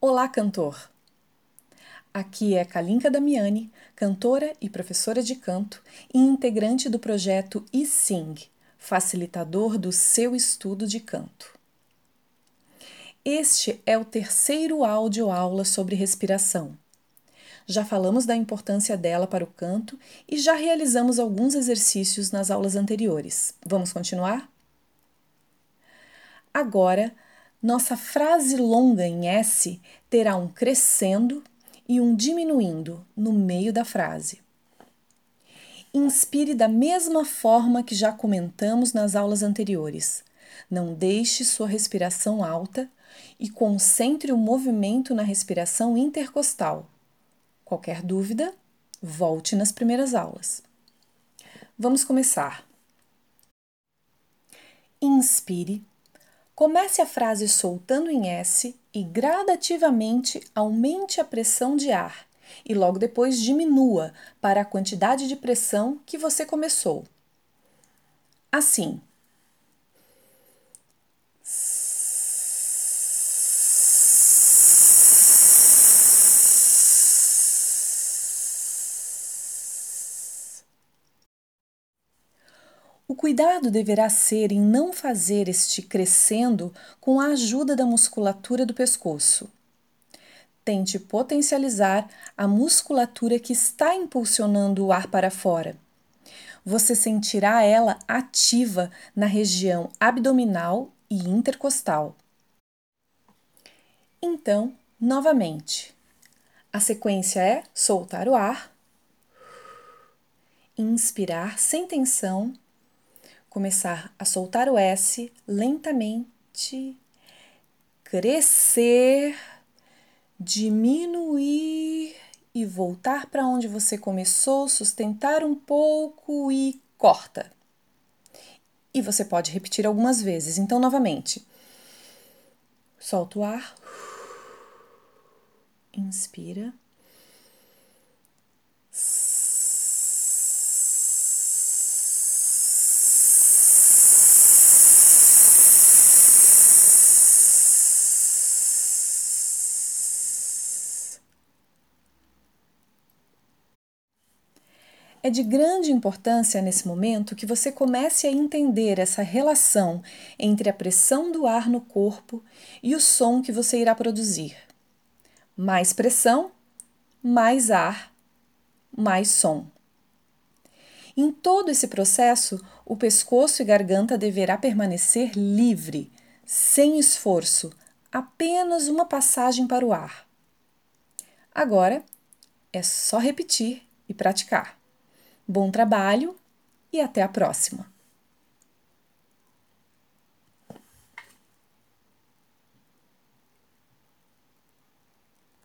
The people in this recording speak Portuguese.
Olá, cantor! Aqui é Kalinka Damiani, cantora e professora de canto e integrante do projeto eSing, facilitador do seu estudo de canto. Este é o terceiro áudio aula sobre respiração. Já falamos da importância dela para o canto e já realizamos alguns exercícios nas aulas anteriores. Vamos continuar? Agora, nossa frase longa em S terá um crescendo e um diminuindo no meio da frase. Inspire da mesma forma que já comentamos nas aulas anteriores. Não deixe sua respiração alta e concentre o movimento na respiração intercostal. Qualquer dúvida, volte nas primeiras aulas. Vamos começar. Inspire Comece a frase soltando em S e gradativamente aumente a pressão de ar e logo depois diminua para a quantidade de pressão que você começou. Assim, O cuidado deverá ser em não fazer este crescendo com a ajuda da musculatura do pescoço. Tente potencializar a musculatura que está impulsionando o ar para fora. Você sentirá ela ativa na região abdominal e intercostal. Então, novamente, a sequência é soltar o ar, inspirar sem tensão começar a soltar o S lentamente, crescer, diminuir e voltar para onde você começou, sustentar um pouco e corta. E você pode repetir algumas vezes. Então, novamente, solta o ar, inspira. É de grande importância nesse momento que você comece a entender essa relação entre a pressão do ar no corpo e o som que você irá produzir. Mais pressão, mais ar, mais som. Em todo esse processo, o pescoço e garganta deverá permanecer livre, sem esforço, apenas uma passagem para o ar. Agora é só repetir e praticar. Bom trabalho e até a próxima!